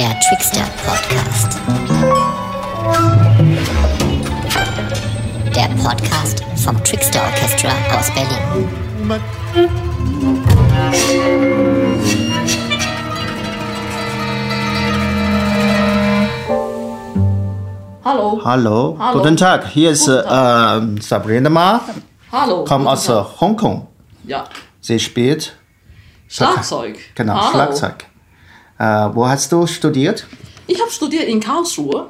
Der Trickster Podcast. Der Podcast vom Trickster Orchestra aus Berlin. Hallo. Hallo. Hallo. guten Tag. Hier ist äh, Sabrina Ma, Hallo. kommt aus äh, Tag. Hongkong. Ja. Sie spielt Schlagzeug. genau Hallo. Schlagzeug. Äh, wo hast du studiert? Ich habe studiert in Karlsruhe.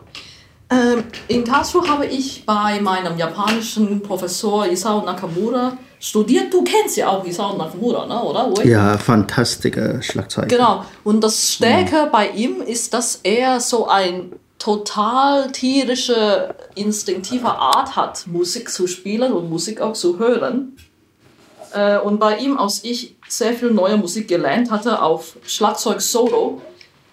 Ähm, in Karlsruhe habe ich bei meinem japanischen Professor Isao Nakamura studiert. Du kennst ja auch Isao Nakamura, ne? oder? Ui? Ja, fantastische Schlagzeug. Genau. Und das Stärke bei ihm ist, dass er so ein total tierische, instinktive Art hat, Musik zu spielen und Musik auch zu hören. Äh, Und bei ihm, als ich sehr viel neue Musik gelernt hatte auf Schlagzeug Solo,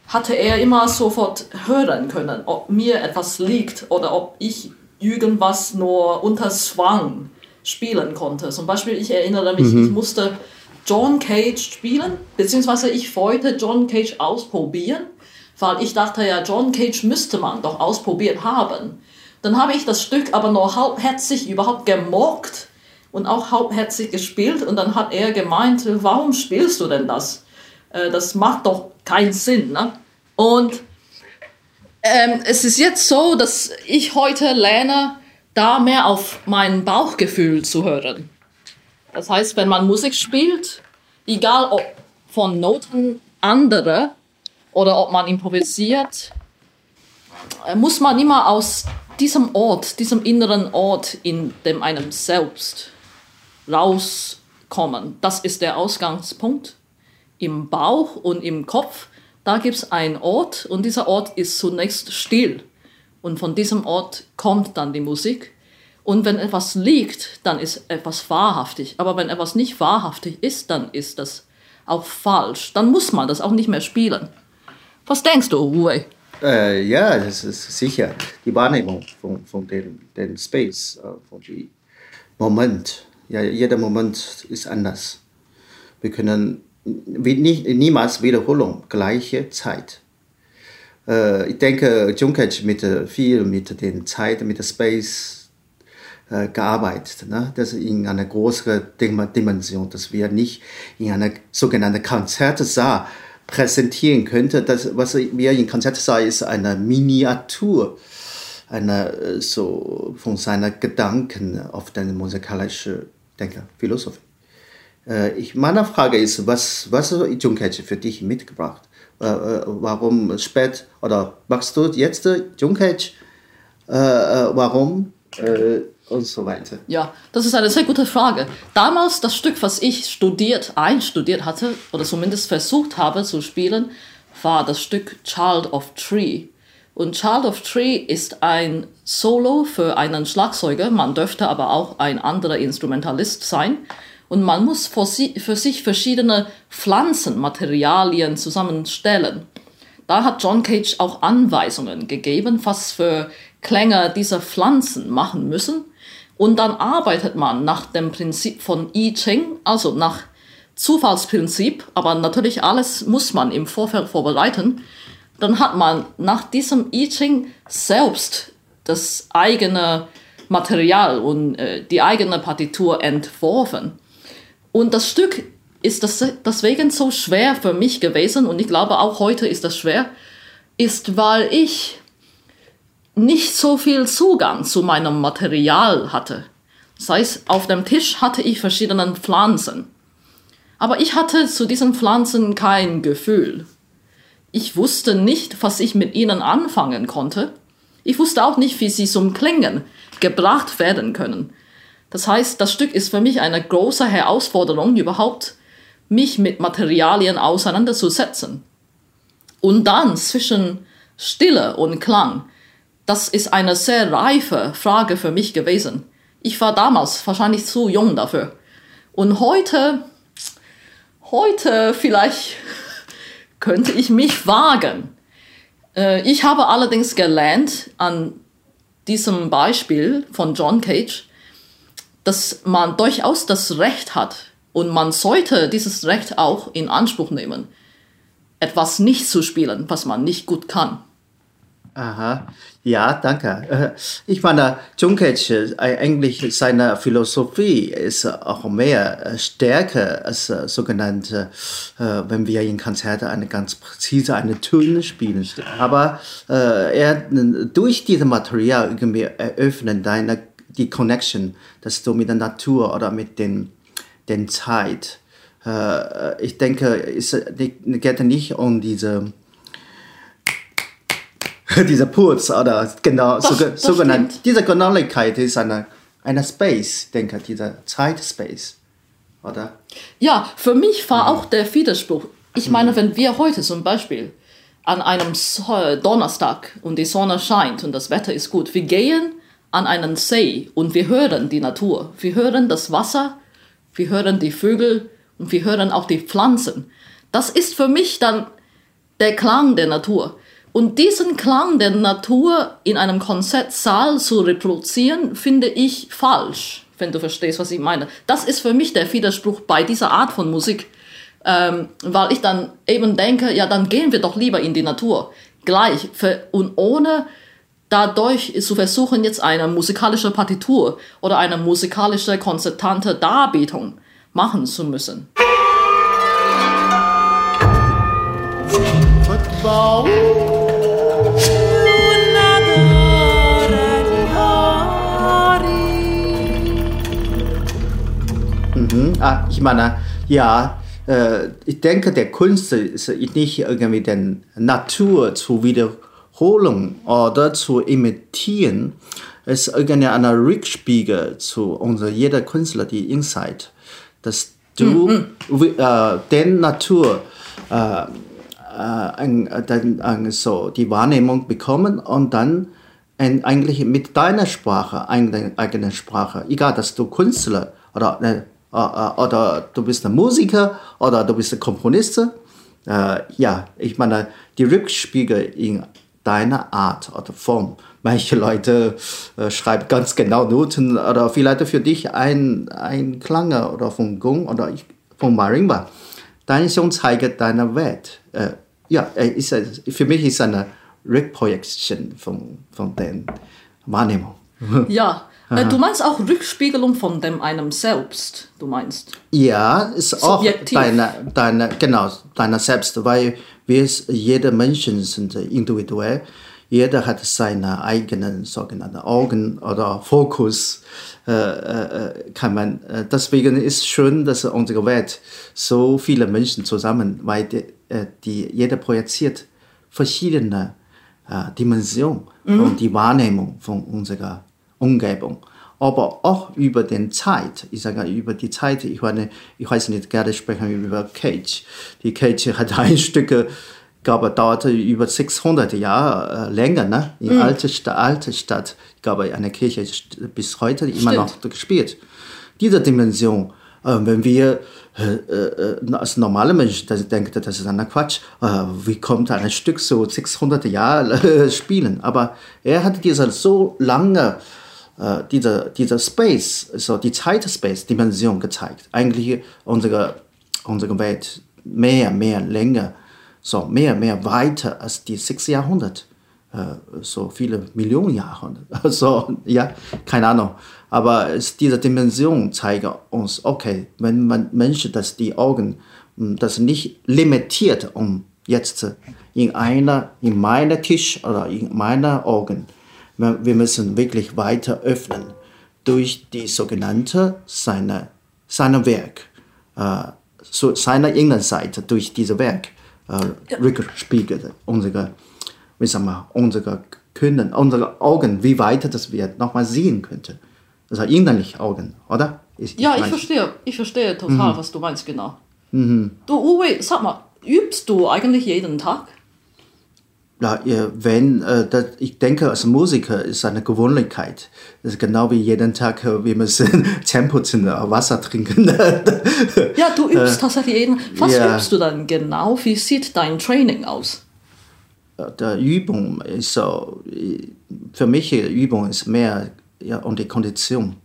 hatte er immer sofort hören können, ob mir etwas liegt oder ob ich irgendwas nur unter Zwang spielen konnte. Zum Beispiel, ich erinnere mich, ich musste John Cage spielen, beziehungsweise ich wollte John Cage ausprobieren, weil ich dachte ja, John Cage müsste man doch ausprobiert haben. Dann habe ich das Stück aber nur halbherzig überhaupt gemockt und auch halbherzig gespielt und dann hat er gemeint, warum spielst du denn das? Äh, das macht doch keinen Sinn. Ne? Und ähm, es ist jetzt so, dass ich heute lerne, da mehr auf mein Bauchgefühl zu hören. Das heißt, wenn man Musik spielt, egal ob von Noten andere oder ob man improvisiert, äh, muss man immer aus diesem Ort, diesem inneren Ort in dem einem selbst rauskommen. Das ist der Ausgangspunkt. Im Bauch und im Kopf, da gibt es einen Ort und dieser Ort ist zunächst still. Und von diesem Ort kommt dann die Musik. Und wenn etwas liegt, dann ist etwas wahrhaftig. Aber wenn etwas nicht wahrhaftig ist, dann ist das auch falsch. Dann muss man das auch nicht mehr spielen. Was denkst du, Uwe? Äh, ja, das ist sicher die Wahrnehmung von, von dem, dem Space, äh, von dem Moment. Ja, jeder Moment ist anders. Wir können nicht, niemals Wiederholung, gleiche Zeit. Äh, ich denke, Juncker mit äh, viel mit der Zeit, mit der Space äh, gearbeitet. Ne? Das in einer größeren Dim- Dimension, dass wir nicht in einer sogenannten Konzertsaal präsentieren könnten. Das, was wir in Konzertsaal ist eine Miniatur, eine äh, so von seinen Gedanken auf deine musikalische denke, Philosophie. Äh, ich, meine Frage ist, was, was hat Junkage für dich mitgebracht? Äh, äh, warum spät oder magst du jetzt äh, warum? Und so weiter. Ja, das ist eine sehr gute Frage. Damals das Stück, was ich studiert, einstudiert hatte, oder zumindest versucht habe zu spielen, war das Stück Child of Tree. Und Child of Tree ist ein Solo für einen Schlagzeuger, man dürfte aber auch ein anderer Instrumentalist sein. Und man muss für, sich verschiedene Pflanzenmaterialien zusammenstellen. Da hat John Cage auch Anweisungen gegeben, was für Klänge diese Pflanzen machen müssen. Und dann arbeitet man nach dem Prinzip von I Ching, also nach Zufallsprinzip, aber natürlich alles muss man im Vorfeld vorbereiten. Dann hat man nach diesem I Ching selbst das eigene Material und äh, die eigene Partitur entworfen. Und das Stück ist das, deswegen so schwer für mich gewesen und ich glaube auch heute ist das schwer, ist, weil ich nicht so viel Zugang zu meinem Material hatte. Das heißt, auf dem Tisch hatte ich verschiedene Pflanzen. Aber ich hatte zu diesen Pflanzen kein Gefühl. Ich wusste nicht, was ich mit ihnen anfangen konnte. Ich wusste auch nicht, wie sie zum Klingen gebracht werden können. Das heißt, das Stück ist für mich eine große Herausforderung, überhaupt mich mit Materialien auseinanderzusetzen. Und dann zwischen Stille und Klang, das ist eine sehr reife Frage für mich gewesen. Ich war damals wahrscheinlich zu jung dafür. Und heute, heute vielleicht könnte ich mich wagen. Äh, Ich habe allerdings gelernt an diesem Beispiel von John Cage, dass man durchaus das Recht hat und man sollte dieses Recht auch in Anspruch nehmen. etwas nicht zu spielen, was man nicht gut kann. Aha, ja, danke. Äh, ich meine, Junkic, äh, eigentlich seine Philosophie ist auch mehr äh, stärker als sogenannte, wenn wir in Konzerten eine ganz präzise eine Töne spielen. Aber er durch dieses Material irgendwie eröffnen deine die Connection, dass du mit der Natur oder mit den den Zeit. Ich denke, es geht nicht um diese dieser Putz oder genau, das, so, das sogenannt, stimmt. diese Genauigkeit ist eine, eine Space, denke dieser Zeitspace, oder? Ja, für mich war auch der Widerspruch. Ich meine, wenn wir heute zum Beispiel an einem Donnerstag und die Sonne scheint und das Wetter ist gut, wir gehen an einen See und wir hören die Natur. Wir hören das Wasser, wir hören die Vögel und wir hören auch die Pflanzen. Das ist für mich dann der Klang der Natur. Und diesen Klang der Natur in einem Konzertsaal zu reproduzieren, finde ich falsch, wenn du verstehst, was ich meine. Das ist für mich der Widerspruch bei dieser Art von Musik, ähm, weil ich dann eben denke, ja, dann gehen wir doch lieber in die Natur gleich für, und ohne dadurch zu versuchen, jetzt eine musikalische Partitur oder eine musikalische konzertante Darbietung machen zu müssen. Ah, ich meine, ja, äh, ich denke, der Kunst ist nicht irgendwie der Natur zu wiederholen oder zu imitieren. Es ist irgendwie ein Rückspiegel zu unserer jeder Künstler, die Inside, dass du wi- äh, den Natur äh, äh, ein, dann, ein, so die Wahrnehmung bekommen und dann ein, eigentlich mit deiner Sprache, eigene, eigene Sprache, egal, dass du Künstler oder, äh, äh, oder du bist ein Musiker oder du bist ein Komponist, äh, ja, ich meine, die Rückspiegel in deiner Art oder Form. Manche Leute äh, schreiben ganz genau Noten oder vielleicht für dich ein, ein Klang oder von Gong oder von Marimba. Deine Song zeigt deine Welt. Äh, ja, äh, ist, äh, für mich ist eine Reprojection von, von der Wahrnehmung. Ja, äh, du meinst auch Rückspiegelung von dem einem selbst, du meinst. Ja, ist auch Subjektiv. deine, deine, genau, deine selbst, weil wir, jeder Menschen sind individuell. Jeder hat seine eigenen sogenannten Augen oder Fokus. Äh, äh, kann man, äh, deswegen ist schön, dass unsere Welt so viele Menschen zusammen, weil die, äh, die, jeder projiziert verschiedene äh, Dimensionen und die Wahrnehmung von unserer Umgebung. Aber auch über den Zeit, ich sage über die Zeit, ich, meine, ich weiß nicht, gerne sprechen wir über Cage. Die Cage hat ein Stück, glaube dauerte über 600 Jahre äh, länger, ne? In alte, Sta alte Stadt, ich glaube, eine Kirche ist bis heute immer noch gespielt. Diese Dimension, äh, wenn wir äh, als normale Menschen das denken, das ist ein Quatsch, äh, wie kommt ein Stück so 600 Jahre äh, spielen? Aber er hat diese so lange äh, diese, diese Space, so die Zeit-Space-Dimension gezeigt. Eigentlich unsere, unsere Welt mehr, mehr länger, so mehr, mehr weiter als die sechs Jahrhundert. Äh, so viele Millionen Jahre. Also, ja, keine Ahnung. Aber es, diese Dimension zeigt uns, okay, wenn man Menschen, dass die Augen, mh, das nicht limitiert, um jetzt in einer, in meiner Tisch oder in meiner Augen, wir müssen wirklich weiter öffnen durch die sogenannte seine, seine Werk, äh, so seiner Innenseite durch diese Werk äh, rückspiegelt unsere, wie sagen wir, unsere Können, unsere Augen, wie weit das wir nochmal sehen könnte. Also innerlich Augen, oder? Ich, Ja, ich mein- verstehe, ich verstehe total, was du meinst, genau. Du, Uwe, sag mal, übst du eigentlich jeden Tag? Ja, ja, wenn, äh, das, ich denke, als Musiker ist eine Gewohnlichkeit. Das ist genau wie jeden Tag, äh, wir müssen Zähne putzen, äh, Wasser trinken. Ja, du übst tatsächlich jeden. Was ja. übst du dann genau? Wie sieht dein Training aus? der Übung ist so, für mich Übung ist mehr ja, um die Kondition.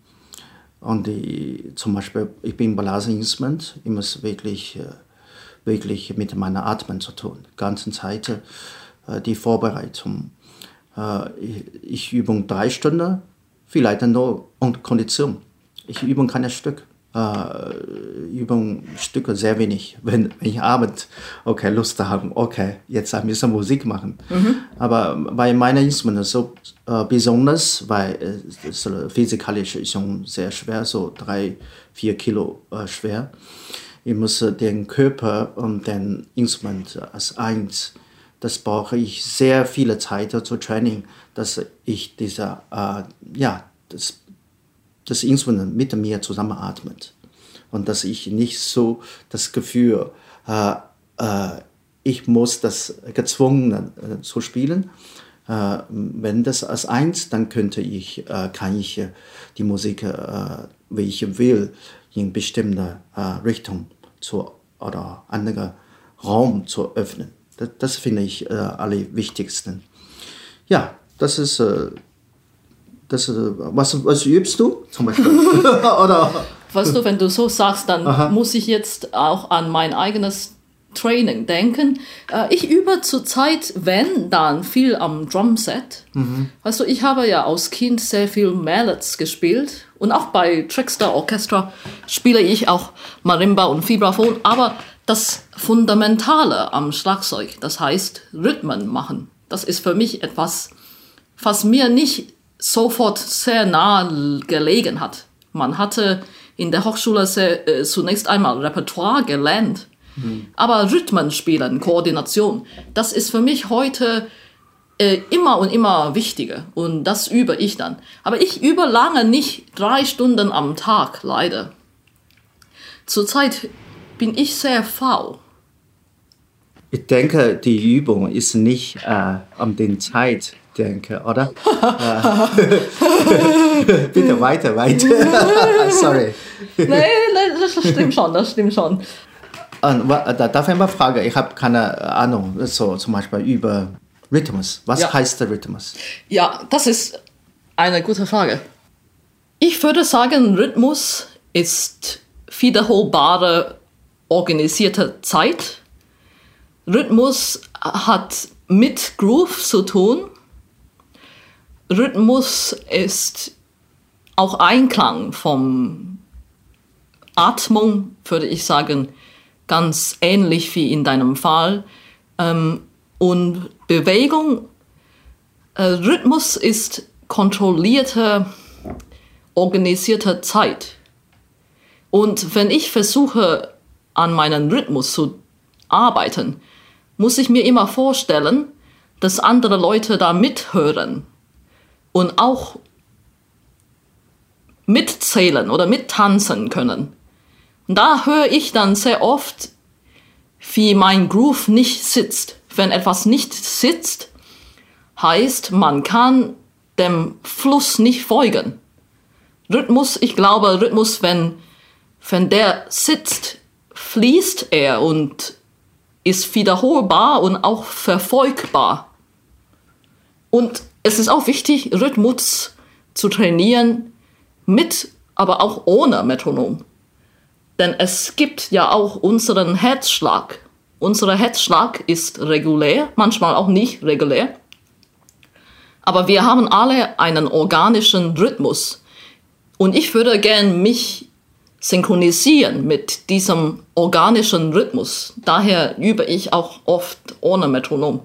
Und die, zum Beispiel, ich bin Blasinstrument, ich muss wirklich wirklich mit meiner Atmen zu tun. Die ganze Zeit die Vorbereitung. Äh, ich, übe drei Stunden, vielleicht nur und Kondition. Ich übe kein Stück. Äh, Übungsstücke sehr wenig. Wenn, ich abends okay, Lust habe, okay, jetzt ein bisschen Musik machen. Mhm. Aber bei meinen Instrumenten so äh, besonders, weil äh, es physikalisch schon sehr schwer, so drei, vier Kilo äh, schwer. Ich muss den Körper und den Instrument als eins, das brauche ich sehr viele Zeit zu Training, dass ich dieser, äh, ja, das das Instrument mit mir zusammenatmet. Und dass ich nicht so das Gefühl, äh, äh, ich muss das gezwungen äh, zu spielen. Äh, wenn das als eins, dann könnte ich, äh, kann ich äh, die Musik, wie ich will, in bestimmte Richtung zu, oder andere Raum zu öffnen. Das, das finde ich äh, alle wichtigsten. Ja, das ist das, äh, was, was übst du zum Beispiel? Oder? Weißt du, wenn du so sagst, dann Aha. muss ich jetzt auch an mein eigenes Training denken. Äh, ich übe zurzeit, wenn, dann viel am Drumset. Mhm. Weißt du, ich habe ja als Kind sehr viel Mallets gespielt und auch bei Trickster Orchestra spiele ich auch Marimba und Vibraphon, aber das Fundamentale am Schlagzeug, das heißt Rhythmen machen, das ist für mich etwas, was mir nicht sofort sehr nah gelegen hat. Man hatte in der Hochschule sehr, äh, zunächst einmal Repertoire gelernt. Mhm. Aber Rhythmen spielen, Koordination, das ist für mich heute äh, immer und immer wichtiger. Und das übe ich dann. Aber ich übe lange nicht drei Stunden am Tag, leider. Zurzeit bin ich sehr faul. Ich denke, die Übung ist nicht äh, um den Zeit denke, oder? Bitte weiter, weiter. Sorry. Nein, nein, das stimmt schon, das stimmt schon. Und, darf ich mal fragen? Ich habe keine Ahnung, so zum Beispiel über Rhythmus. Was ja. heißt der Rhythmus? Ja, das ist eine gute Frage. Ich würde sagen, Rhythmus ist wiederholbare, organisierte Zeit. Rhythmus hat mit Groove zu tun Rhythmus ist auch Einklang vom Atmung, würde ich sagen, ganz ähnlich wie in deinem Fall. Ähm, und Bewegung, äh, Rhythmus ist kontrollierte, organisierte Zeit. Und wenn ich versuche, an meinem Rhythmus zu arbeiten, muss ich mir immer vorstellen, dass andere Leute da mithören und auch mitzählen oder mittanzen können. Und da höre ich dann sehr oft, wie mein Groove nicht sitzt. Wenn etwas nicht sitzt, heißt, man kann dem Fluss nicht folgen. Rhythmus, ich glaube, Rhythmus, wenn, wenn der sitzt, fließt er und ist wiederholbar und auch verfolgbar. Und es ist auch wichtig, Rhythmus zu trainieren mit, aber auch ohne Metronom. Denn es gibt ja auch unseren Herzschlag. Unser Herzschlag ist regulär, manchmal auch nicht regulär. Aber wir haben alle einen organischen Rhythmus. Und ich würde gern mich synchronisieren mit diesem organischen Rhythmus. Daher übe ich auch oft ohne Metronom.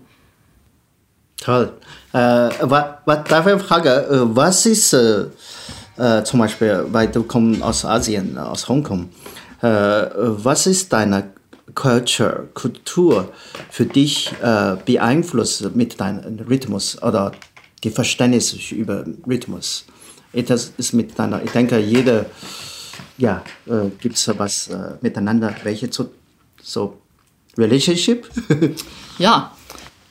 Toll. Äh, was, was, darf ich fragen, äh, was ist äh, äh, zum Beispiel, weil du kommst aus Asien, aus Hongkong, äh, was ist deine Culture, Kultur für dich äh, beeinflusst mit deinem Rhythmus oder die Verständnis über Rhythmus? Das ist mit deiner, ich denke, jeder, ja, äh, gibt es was äh, miteinander, welche zu, so Relationship? ja,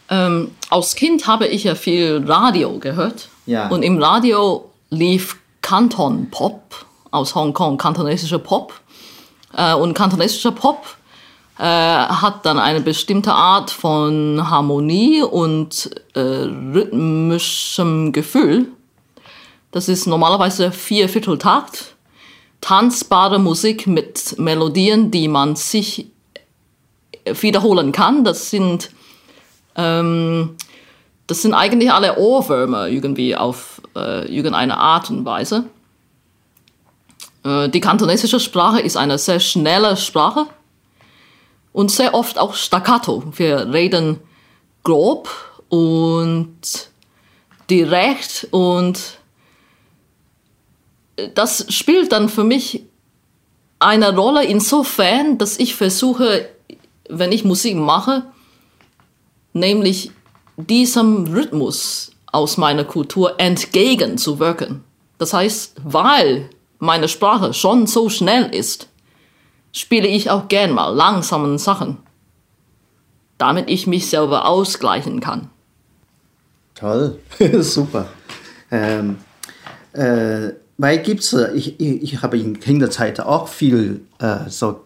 ähm, als Kind habe ich ja viel Radio gehört. Ja. Und im Radio lief Kanton Pop aus Hongkong, kantonesischer Pop. Äh, und kantonesischer Pop äh, hat dann eine bestimmte Art von Harmonie und äh, rhythmischem Gefühl. Das ist normalerweise vier Vierteltakt, tanzbare Musik mit Melodien, die man sich wiederholen kann. Das sind, ähm, das sind eigentlich alle Ohrwürmer irgendwie auf äh, irgendeine Art und Weise. Äh, die kantonesische Sprache ist eine sehr schnelle Sprache und sehr oft auch staccato. Wir reden grob und direkt und das spielt dann für mich eine Rolle insofern, dass ich versuche, wenn ich Musik mache, nämlich diesem Rhythmus aus meiner Kultur entgegenzuwirken. Das heißt, weil meine Sprache schon so schnell ist, spiele ich auch gern mal langsamen Sachen, damit ich mich selber ausgleichen kann. Toll, super. Ähm, äh, weil gibt's, ich, ich, ich habe in Kinderzeit auch viel äh, so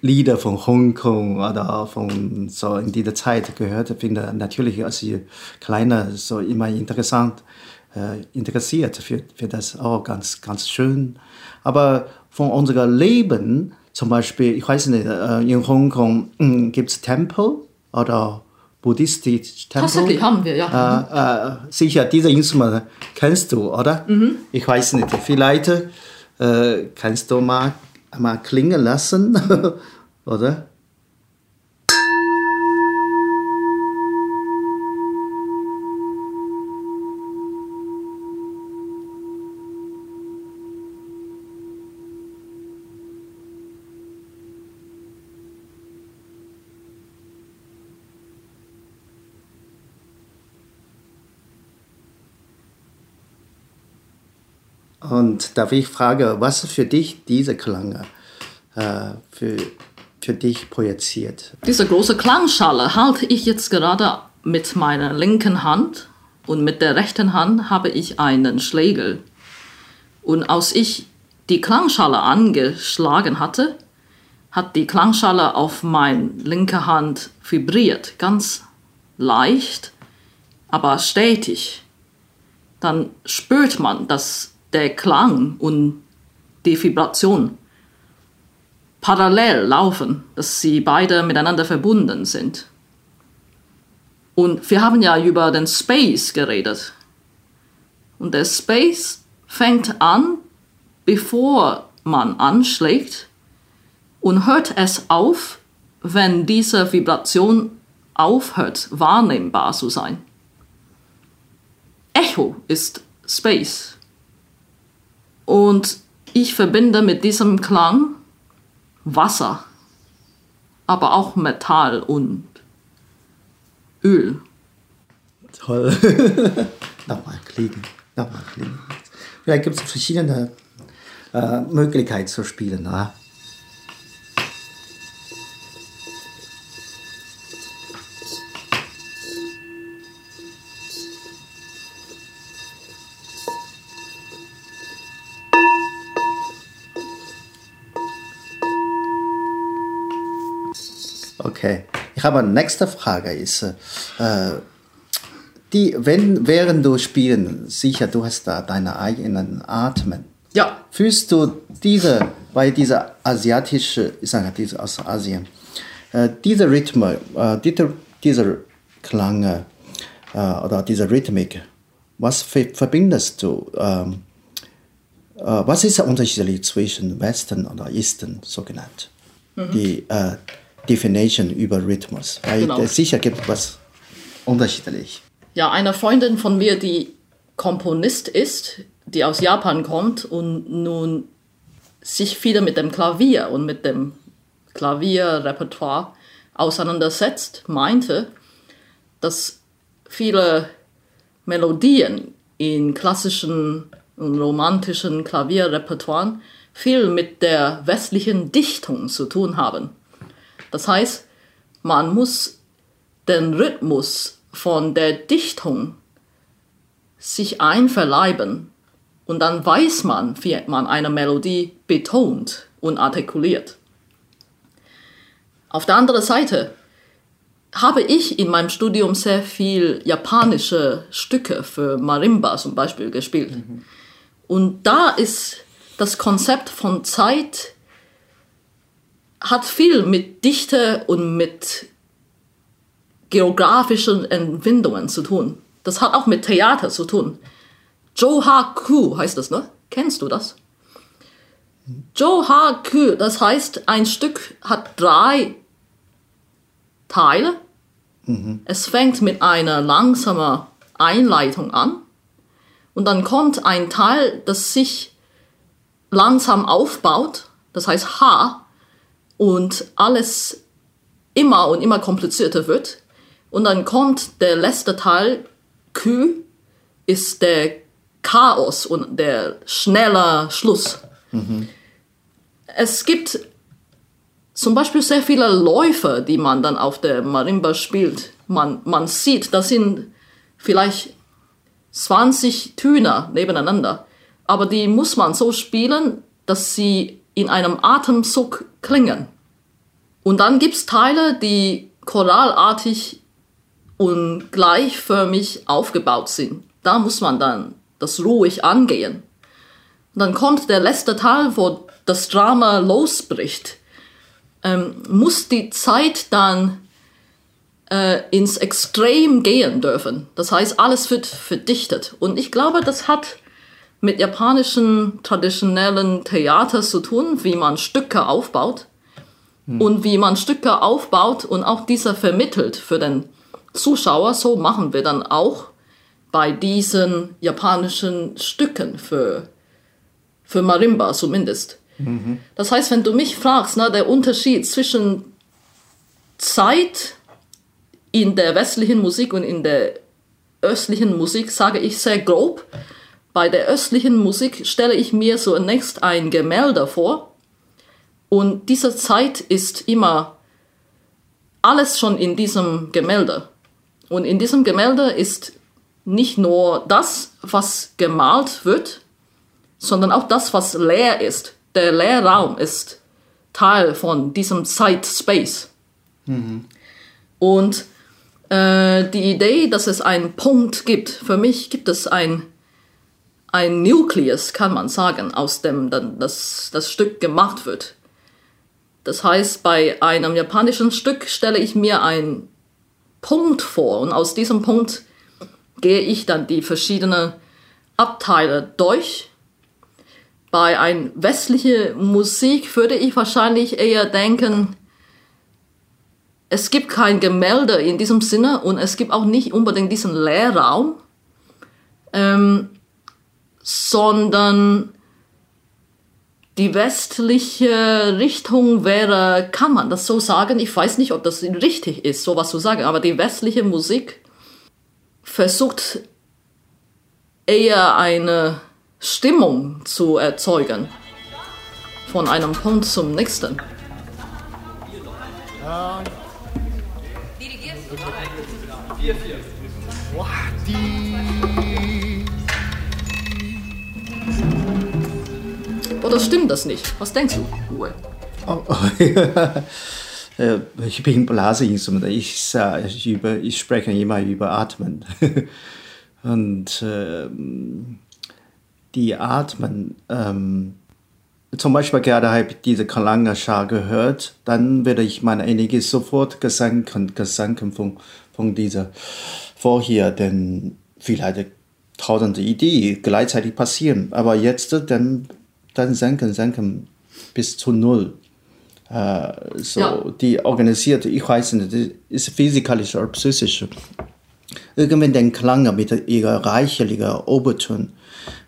Lieder von Hongkong oder von so in dieser Zeit gehört. Finde natürlich als ich kleiner so immer interessant äh, interessiert für, für das auch ganz ganz schön. Aber von unserem Leben zum Beispiel, ich weiß nicht, äh, in Hongkong hm, gibt es Tempel oder buddhistisch Tempel. Tatsächlich haben wir, ja. Äh, äh, sicher, diese Instrumente kennst du, oder? Mhm. Ich weiß nicht, vielleicht kannst du mal, mal klingen lassen, oder? Und darf ich fragen, was für dich diese Klange äh, für, für dich projiziert? Diese große Klangschale halte ich jetzt gerade mit meiner linken Hand und mit der rechten Hand habe ich einen Schlägel. Und als ich die Klangschale angeschlagen hatte, hat die Klangschale auf meine linke Hand vibriert, ganz leicht, aber stetig. Dann spürt man, dass der Klang und die Vibration parallel laufen, dass sie beide miteinander verbunden sind. Und wir haben ja über den Space geredet. Und der Space fängt an, bevor man anschlägt und hört es auf, wenn diese Vibration aufhört, wahrnehmbar zu sein. Echo ist Space. Und ich verbinde mit diesem Klang Wasser, aber auch Metall und Öl. Toll. nochmal klingen, nochmal klingen. Vielleicht gibt es verschiedene äh, Möglichkeiten zu spielen. Oder? Ich habe eine nächste Frage ist, äh, die, wenn, während du spielen, sicher, du hast da deine eigenen Atmen. Ja. Fühlst du diese, bei dieser asiatische, ich sage diese aus Asien, äh, dieser Rhythmus, äh, diese, dieser Klang äh, oder diese Rhythmik, was verbindest du? Ähm, äh, was ist der Unterschied zwischen Westen oder Eastern, so genannt? Mhm. Die, äh, Definition über Rhythmus. Weil genau. sicher gibt es was unterschiedlich. Ja, eine Freundin von mir, die Komponist ist, die aus Japan kommt und nun sich wieder mit dem Klavier und mit dem Klavierrepertoire auseinandersetzt, meinte, dass viele Melodien in klassischen und romantischen Klavierrepertoires viel mit der westlichen Dichtung zu tun haben. Das heißt, man muss den Rhythmus von der Dichtung sich einverleiben und dann weiß man, wie man eine Melodie betont und artikuliert. Auf der anderen Seite habe ich in meinem Studium sehr viel japanische Stücke für Marimba zum Beispiel gespielt. Mhm. Und da ist das Konzept von Zeit hat viel mit Dichte und mit geografischen Entwindungen zu tun. Das hat auch mit Theater zu tun. Johaku heißt das, ne? Kennst du das? Johaku, das heißt, ein Stück hat drei Teile. Mhm. Es fängt mit einer langsamen Einleitung an und dann kommt ein Teil, das sich langsam aufbaut, das heißt H, und alles immer und immer komplizierter wird. Und dann kommt der letzte Teil, Q, ist der Chaos und der schnelle Schluss. Mhm. Es gibt zum Beispiel sehr viele Läufe, die man dann auf der Marimba spielt. Man, man sieht, das sind vielleicht 20 Töne nebeneinander. Aber die muss man so spielen, dass sie in einem Atemzug klingen. Und dann gibt es Teile, die choralartig und gleichförmig aufgebaut sind. Da muss man dann das ruhig angehen. Und dann kommt der letzte Teil, wo das Drama losbricht. Ähm, muss die Zeit dann äh, ins Extrem gehen dürfen. Das heißt, alles wird verdichtet. Und ich glaube, das hat mit japanischen traditionellen Theater zu tun, wie man Stücke aufbaut hm. und wie man Stücke aufbaut und auch dieser vermittelt für den Zuschauer. So machen wir dann auch bei diesen japanischen Stücken für, für Marimba zumindest. Mhm. Das heißt, wenn du mich fragst, na, der Unterschied zwischen Zeit in der westlichen Musik und in der östlichen Musik, sage ich sehr grob. Bei der östlichen Musik stelle ich mir zunächst ein Gemälde vor und diese Zeit ist immer alles schon in diesem Gemälde. Und in diesem Gemälde ist nicht nur das, was gemalt wird, sondern auch das, was leer ist. Der Leerraum ist Teil von diesem Zeit-Space. Mhm. Und äh, die Idee, dass es einen Punkt gibt, für mich gibt es ein, ein Nukleus, kann man sagen, aus dem dann das, das Stück gemacht wird. Das heißt, bei einem japanischen Stück stelle ich mir einen Punkt vor und aus diesem Punkt gehe ich dann die verschiedenen Abteile durch. Bei ein westlicher Musik würde ich wahrscheinlich eher denken, es gibt kein Gemälde in diesem Sinne und es gibt auch nicht unbedingt diesen Leerraum, ähm, sondern die westliche Richtung wäre, kann man das so sagen? Ich weiß nicht, ob das richtig ist, sowas zu sagen, aber die westliche Musik versucht eher eine Stimmung zu erzeugen. Von einem Punkt zum nächsten. Ja. Oder stimmt das nicht? Was denkst du, Uwe? Oh, oh, äh, ich bin Blaseinstrument. Ich, ich, über, ich spreche immer über Atmen. Und äh, die Atmen, ähm, zum Beispiel gerade habe ich diese Kalangascha gehört, dann werde ich meine Energie sofort gesanken, gesanken von, von dieser vorher, denn vielleicht tausende Ideen gleichzeitig passieren. Aber jetzt dann, dann senken, senken bis zu null. Äh, so, ja. die organisierte, ich weiß nicht, ist physikalisch oder psychisch. Irgendwann den Klang mit ihrer reichlichen Oberton,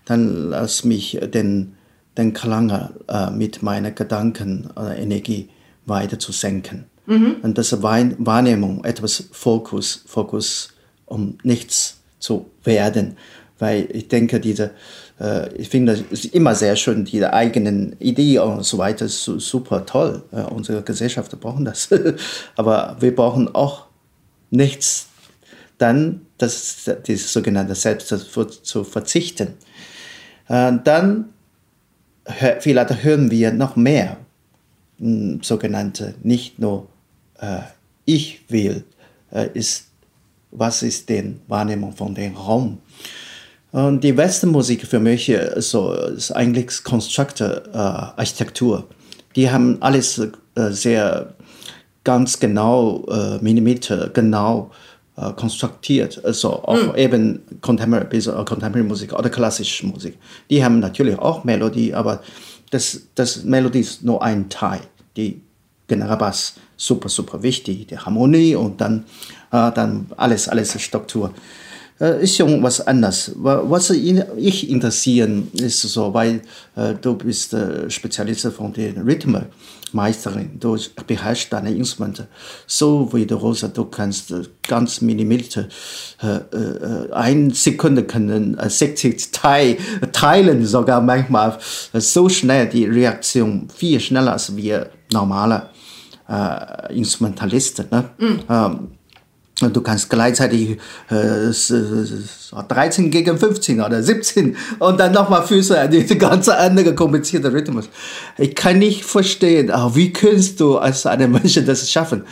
dann lass mich den, den Klang äh, mit meiner Gedanken oder Energie weiter zu senken. Mhm. Und das Wahrnehmung, etwas Fokus, Fokus, um nichts zu werden. Weil ich denke, diese, äh, ich finde es immer sehr schön, diese eigenen Ideen und so weiter, ist super toll. Äh, unsere Gesellschaft brauchen das. Aber wir brauchen auch nichts, dann das, dieses sogenannte Selbst zu, verzichten. Äh, dann vielleicht hören wir noch mehr hm, sogenannte, nicht nur äh, ich will, äh, ist, was ist die Wahrnehmung von dem Raum. Und die Westernmusik für mich so, ist eigentlich Constructor äh, Architektur. Die haben alles äh, sehr ganz genau, äh, Millimeter genau konstruiert, also auch mhm. eben Contemporary, Contemporary Musik oder klassische Musik. Die haben natürlich auch Melodie, aber das, das Melodie ist nur ein Teil. Die Generalbass super, super wichtig, die Harmonie und dann, äh, dann alles, alles Struktur. Äh, ist schon was anderes. Was ich interessieren ist so, weil äh, du bist Spezialist von den Rhythmen. Meisterin, du beherrschst deine Instrumente so wie die Rosa, du kannst äh, ganz Millimeter, äh, äh, ein Sekunde können äh, 60 Teil, teilen, sogar manchmal so schnell die Reaktion, viel schneller als wir normale äh, Instrumentalisten. Ne? Mhm. Ähm, Du kannst gleichzeitig äh, 13 gegen 15 oder 17 und dann nochmal Füße, die ganze andere komplizierte Rhythmus. Ich kann nicht verstehen, wie kannst du als eine Mensch das schaffen?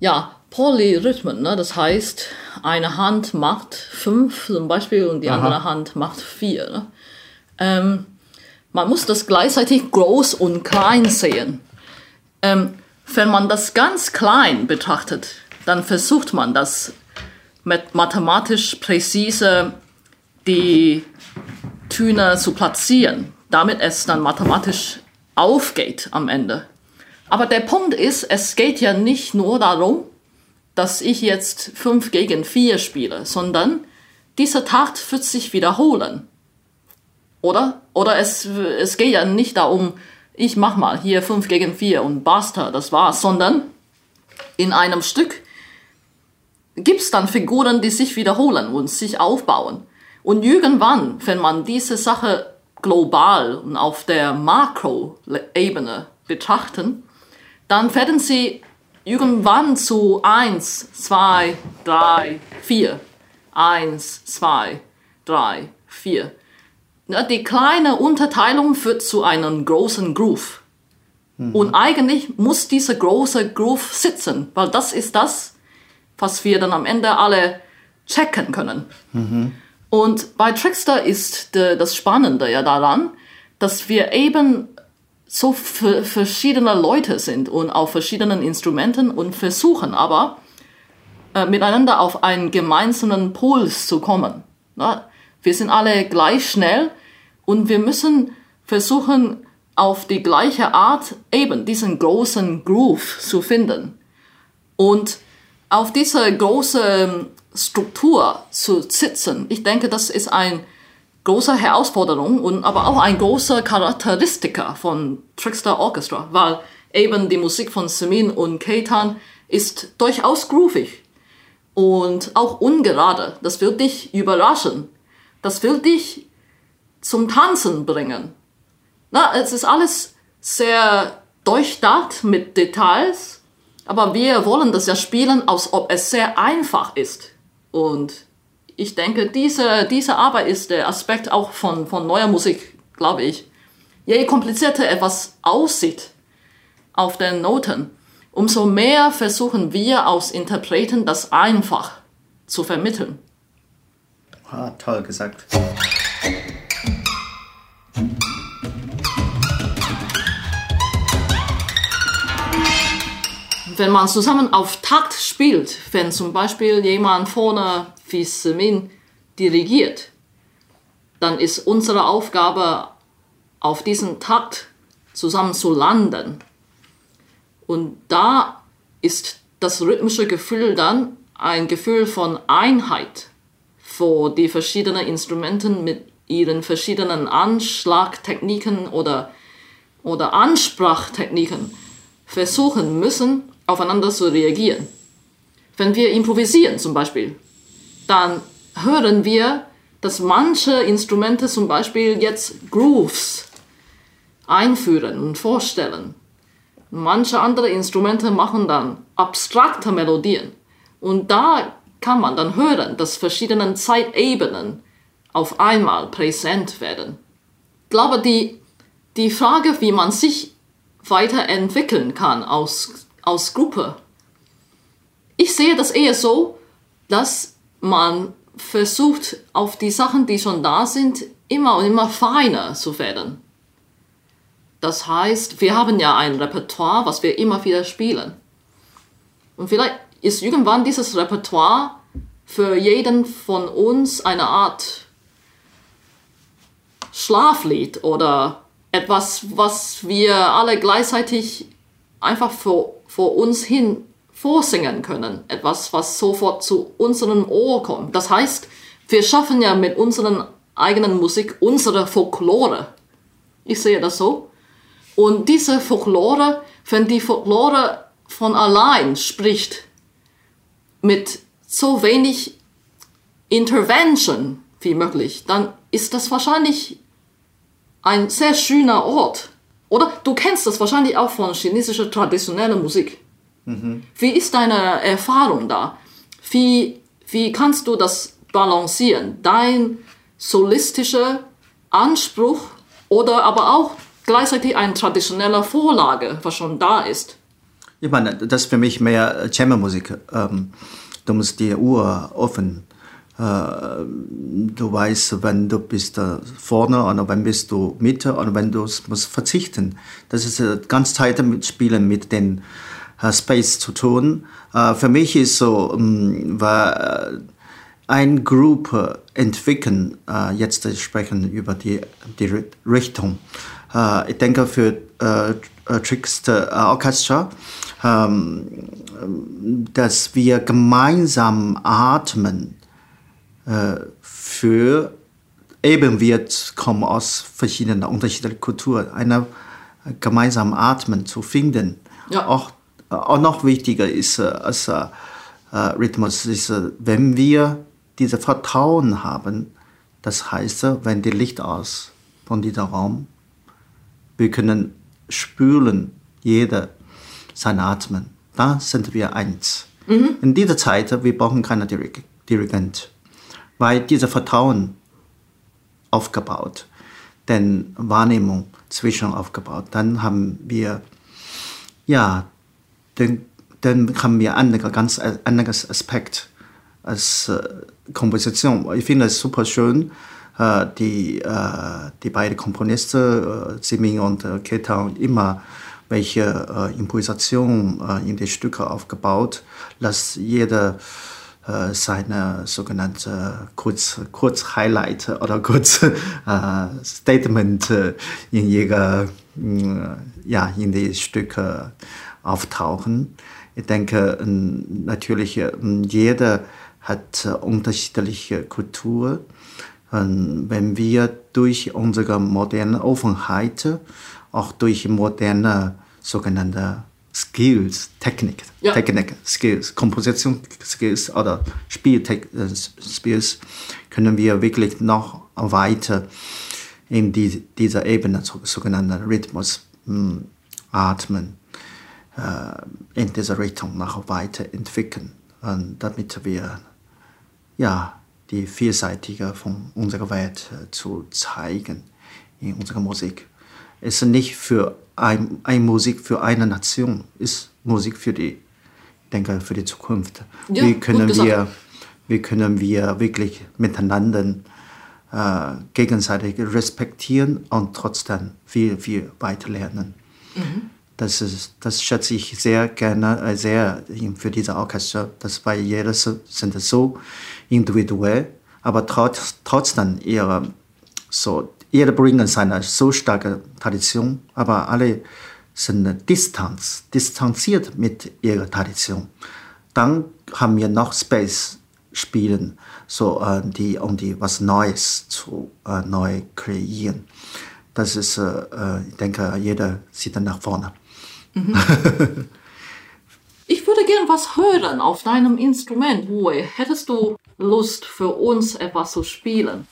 Ja, Polyrhythmen, ne? das heißt, eine Hand macht fünf zum Beispiel und die Aha. andere Hand macht vier. Ne? Ähm, man muss das gleichzeitig groß und klein sehen. Ähm, wenn man das ganz klein betrachtet, dann versucht man das mit mathematisch präzise die Töne zu platzieren, damit es dann mathematisch aufgeht am Ende. Aber der Punkt ist, es geht ja nicht nur darum, dass ich jetzt 5 gegen 4 spiele, sondern dieser Takt wird sich wiederholen. Oder? Oder es, es geht ja nicht darum, ich mach mal hier 5 gegen 4 und basta, das war's, sondern in einem Stück gibt es dann Figuren, die sich wiederholen und sich aufbauen. Und irgendwann, wenn man diese Sache global und auf der Makroebene betrachten, dann werden sie irgendwann zu 1, 2, 3, 4. 1, 2, 3, 4. Die kleine Unterteilung führt zu einem großen Groove. Mhm. Und eigentlich muss dieser große Groove sitzen, weil das ist das, was wir dann am Ende alle checken können. Mhm. Und bei Trickster ist de, das Spannende ja daran, dass wir eben so verschiedene Leute sind und auf verschiedenen Instrumenten und versuchen aber äh, miteinander auf einen gemeinsamen Puls zu kommen. Na, wir sind alle gleich schnell und wir müssen versuchen, auf die gleiche Art eben diesen großen Groove zu finden. Und auf diese große Struktur zu sitzen, ich denke, das ist eine große Herausforderung und aber auch ein großer Charakteristiker von Trickster Orchestra, weil eben die Musik von Semin und Keitan ist durchaus groovig und auch ungerade. Das wird dich überraschen. Das will dich zum Tanzen bringen. Na, es ist alles sehr durchdacht mit Details aber wir wollen das ja spielen, als ob es sehr einfach ist. Und ich denke, diese, diese Arbeit ist der Aspekt auch von, von neuer Musik, glaube ich. Je komplizierter etwas aussieht auf den Noten, umso mehr versuchen wir als Interpreten das einfach zu vermitteln. Ah, toll gesagt. Wenn man zusammen auf Takt spielt, wenn zum Beispiel jemand vorne wie Semin dirigiert, dann ist unsere Aufgabe, auf diesen Takt zusammen zu landen. Und da ist das rhythmische Gefühl dann ein Gefühl von Einheit, wo die verschiedenen Instrumente mit ihren verschiedenen Anschlagtechniken oder, oder Ansprachtechniken versuchen müssen, aufeinander zu reagieren. Wenn wir improvisieren zum Beispiel, dann hören wir, dass manche Instrumente zum Beispiel jetzt Grooves einführen und vorstellen. Manche andere Instrumente machen dann abstrakte Melodien. Und da kann man dann hören, dass verschiedene Zeitebenen auf einmal präsent werden. Ich glaube, die, die Frage, wie man sich weiterentwickeln kann aus als Gruppe. Ich sehe das eher so, dass man versucht, auf die Sachen, die schon da sind, immer und immer feiner zu werden. Das heißt, wir haben ja ein Repertoire, was wir immer wieder spielen. Und vielleicht ist irgendwann dieses Repertoire für jeden von uns eine Art Schlaflied oder etwas, was wir alle gleichzeitig einfach vor, vor uns hin vorsingen können. Etwas, was sofort zu unserem Ohr kommt. Das heißt, wir schaffen ja mit unseren eigenen Musik unsere Folklore. Ich sehe das so. Und diese Folklore, wenn die Folklore von allein spricht, mit so wenig Intervention wie möglich, dann ist das wahrscheinlich ein sehr schöner Ort. Oder du kennst das wahrscheinlich auch von chinesischer traditioneller Musik. Mhm. Wie ist deine Erfahrung da? Wie, wie kannst du das balancieren? Dein solistischer Anspruch oder aber auch gleichzeitig eine traditionelle Vorlage, was schon da ist. Ich meine, das ist für mich mehr Chambermusik. Ähm, du musst die Uhr offen. Äh, du weißt, wenn du bist vorne oder wenn bist du Mitte oder wenn du musst verzichten. Das ist äh, ganz Zeit mit Spielen mit den äh, Space zu tun. Äh, für mich ist so, ähm, war ein Gruppe entwickeln, jetzt sprechen über die, die Richtung. Ich denke für Trickster Orchestra, ähm, dass wir gemeinsam atmen für eben wir kommen aus verschiedenen unterschiedlichen Kulturen, eine gemeinsam atmen zu finden. Ja. Auch, auch noch wichtiger ist als äh, Rhythmus ist, wenn wir diese Vertrauen haben, das heißt, wenn die Licht aus von diesem Raum, wir können spüren, jeder sein Atmen. Da sind wir eins. Mhm. In dieser Zeit, wir brauchen keinen Dirigent, weil dieser Vertrauen aufgebaut, denn Wahrnehmung zwischen aufgebaut. Dann haben wir, ja, dann, dann haben wir einen ganz anderes Aspekt als äh, Komposition. Ich finde es super schön, äh, die, äh, die beiden Komponisten, äh, Siming und äh, Keta, immer welche äh, Improvisation äh, in die Stücke aufgebaut, dass jeder äh, seine sogenannte Kurz, Kurz-Highlight oder Kurz-Statement äh, in jeder, ja, in die Stücke auftauchen. Ich denke, natürlich jeder hat äh, unterschiedliche Kultur. Wenn wir durch unsere moderne Offenheit, auch durch moderne sogenannte Skills, Technik, ja. Technik, Skills, Kompositionsskills oder Spielskills, können wir wirklich noch weiter in die, dieser Ebene, sogenannten Rhythmus, mh, hm, atmen, äh, in dieser Richtung noch weiterentwickeln, und damit wir ja, die Vielseitige von unserer Welt äh, zu zeigen in unserer Musik. Es ist nicht für ein, ein Musik für eine Nation, ist Musik für die, denke, für die Zukunft. Ja, wie können wir, wie können wir wirklich miteinander äh, gegenseitig respektieren und trotzdem viel, viel weiter lernen. Mhm. Das, ist, das schätze ich sehr gerne, äh, sehr für diese Orchester. Das bei jeder sind so individuell, aber trotz, trotzdem ihre, so, jeder bringt seine so starke Tradition, aber alle sind Distanz, distanziert mit ihrer Tradition. Dann haben wir noch Space spielen, so äh, die, um die was Neues zu äh, neu kreieren. Das ist, äh, äh ich denke, jeder sieht dann nach vorne. Mhm. ich würde gern was hören auf deinem Instrument, Wu. Hättest du Lust für uns etwas zu spielen?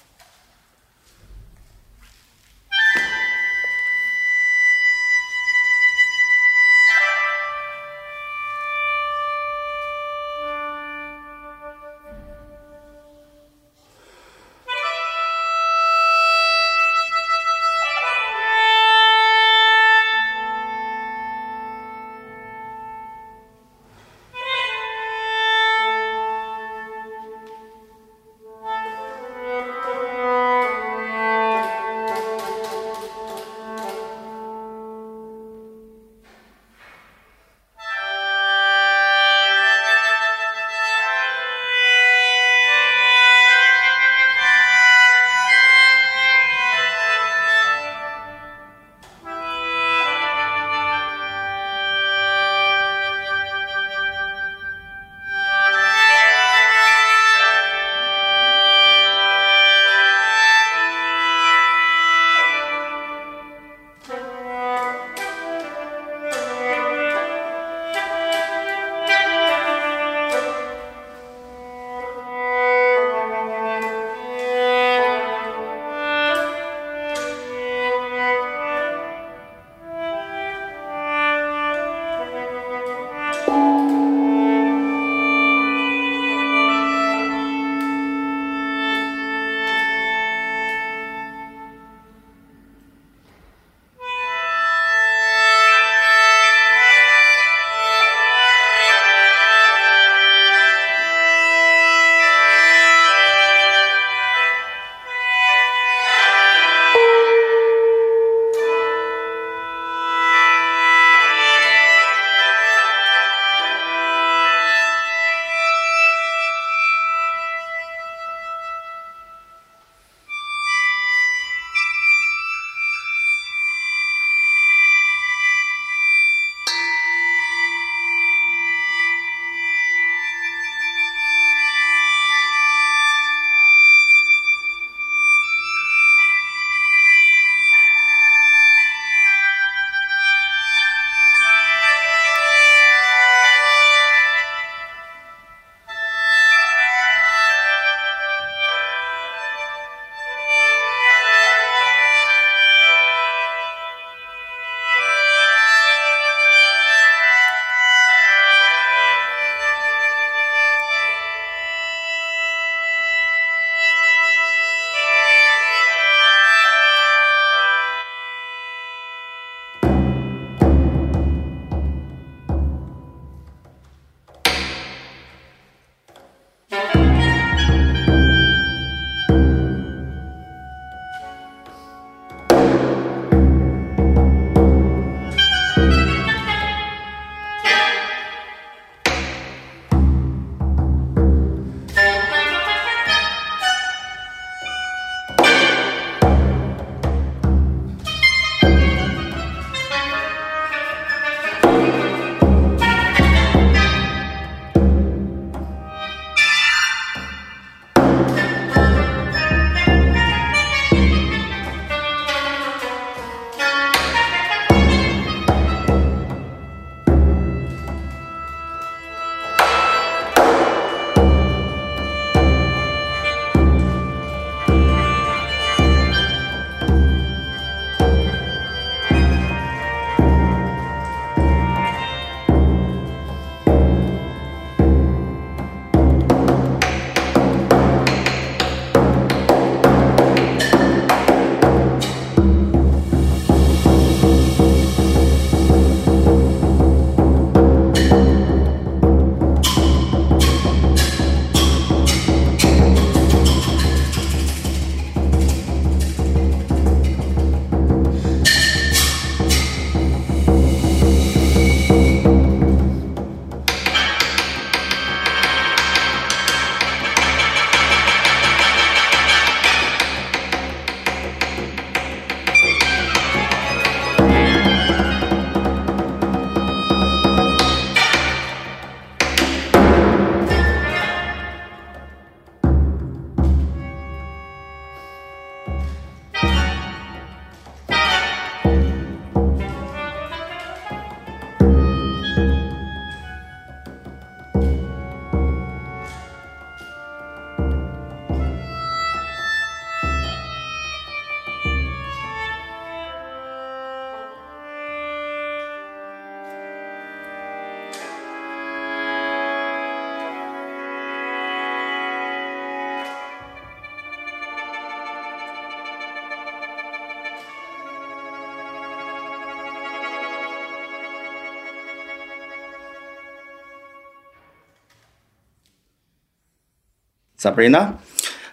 Sabrina,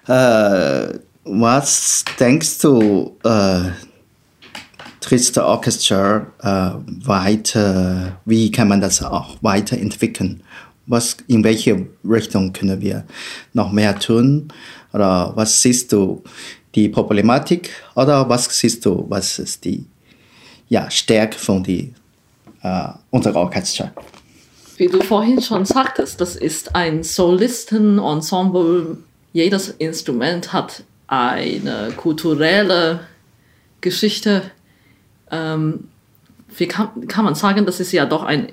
äh, was denkst du, äh, Tristor Orchestra äh, weiter, wie kann man das auch weiterentwickeln? Was, in welche Richtung können wir noch mehr tun? Oder was siehst du die Problematik? Oder was siehst du, was ist die ja, Stärke von die, äh, unserer Orchester? Wie du vorhin schon sagtest, das ist ein Solistenensemble. Jedes Instrument hat eine kulturelle Geschichte. Ähm, wie kann, kann man sagen, das ist ja doch ein,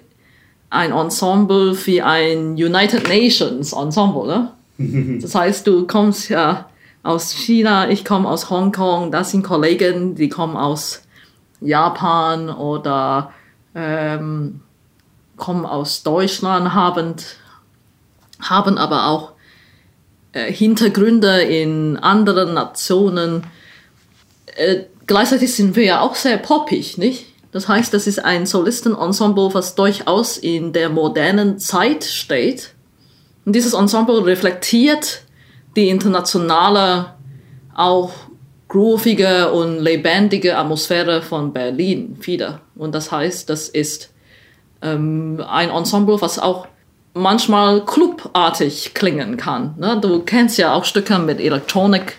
ein Ensemble wie ein United Nations Ensemble. Ne? Das heißt, du kommst ja aus China, ich komme aus Hongkong, das sind Kollegen, die kommen aus Japan oder ähm, kommen aus Deutschland, haben, haben aber auch äh, Hintergründe in anderen Nationen. Äh, gleichzeitig sind wir ja auch sehr poppig, nicht? Das heißt, das ist ein Solistenensemble, was durchaus in der modernen Zeit steht. Und dieses Ensemble reflektiert die internationale, auch groovige und lebendige Atmosphäre von Berlin wieder. Und das heißt, das ist ähm, ein Ensemble, was auch manchmal clubartig klingen kann. Ne? Du kennst ja auch Stücke mit Elektronik,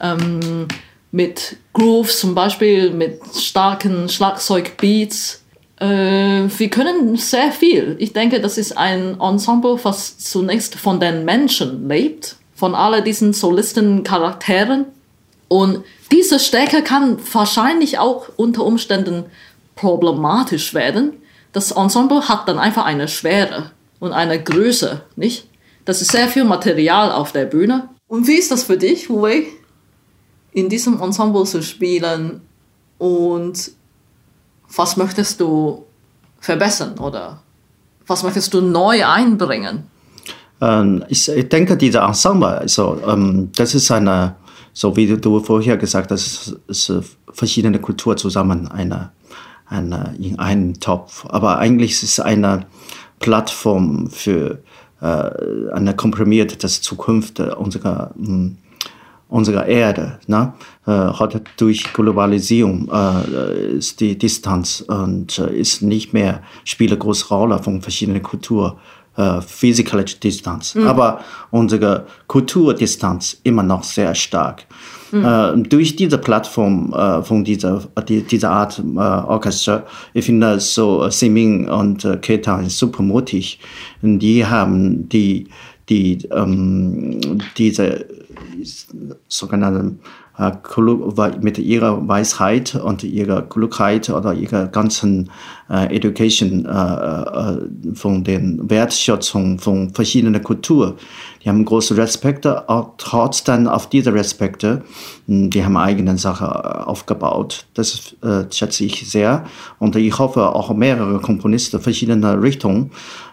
ähm, mit Grooves zum Beispiel, mit starken Schlagzeugbeats. Äh, wir können sehr viel. Ich denke, das ist ein Ensemble, was zunächst von den Menschen lebt, von all diesen Solisten-Charakteren. Und diese Stärke kann wahrscheinlich auch unter Umständen problematisch werden, das Ensemble hat dann einfach eine Schwere und eine Größe, nicht? Das ist sehr viel Material auf der Bühne. Und wie ist das für dich, Wei, in diesem Ensemble zu spielen und was möchtest du verbessern oder was möchtest du neu einbringen? Ähm, ich, ich, denke, dieser Ensemble, also, ähm, das ist eine, so wie du vorher gesagt hast, ist, ist verschiedene Kulturen zusammen eine eine, in einen Topf. Aber eigentlich ist es eine Plattform für äh, eine komprimierte Zukunft unserer, mh, hm, unserer Erde. Ne? Äh, heute durch Globalisierung äh, ist die Distanz und äh, ist nicht mehr spielt eine große Rolle von verschiedenen Kulturen. Uh, physical Distanz, mhm. aber unsere Kulturdistanz immer noch sehr stark. Mhm. Äh, durch diese Plattform äh, von dieser, die, dieser Art äh, Orchester, ich finde so Siming und äh, Keta super mutig. Die haben die, die, ähm, diese sogenannten äh, mit ihrer Weisheit und ihrer Klugheit oder ihrer ganzen äh, Education äh, äh, von den Wertschätzung von verschiedenen Kulturen. Die haben große Respekte, auch trotzdem auf diese Respekte, hm, die haben eigene Sache äh, aufgebaut. Das äh, schätze ich sehr und ich hoffe auch mehrere Komponisten verschiedener Richtungen,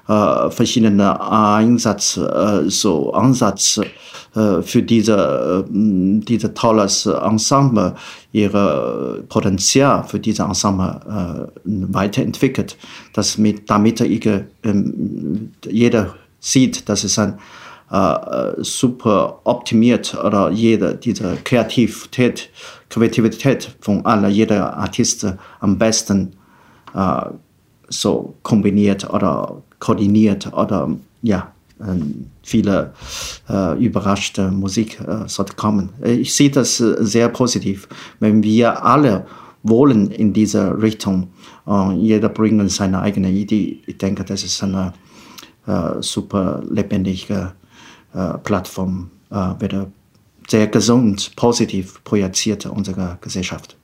äh, verschiedene Einsatz, äh, so Ansatz äh, für diese, äh, diese tolles Ensemble, ihre Potenzial für diese Ensemble äh, weiterentwickelt, dass mit, damit ihre, ähm, jeder sieht, dass es ein äh, super optimiert oder jede diese Kreativität, Kreativität von aller jeder Artist am besten äh, so kombiniert oder koordiniert oder ja ähm, viele äh, überraschte Musik äh, sollte kommen. Ich sehe das äh, sehr positiv, wenn wir alle wollen in dieser Richtung. Äh, jeder bringt seine eigene Idee. Ich denke, das ist eine äh, super lebendige äh, Plattform, wird sehr gesund, positiv projiziert unsere Gesellschaft.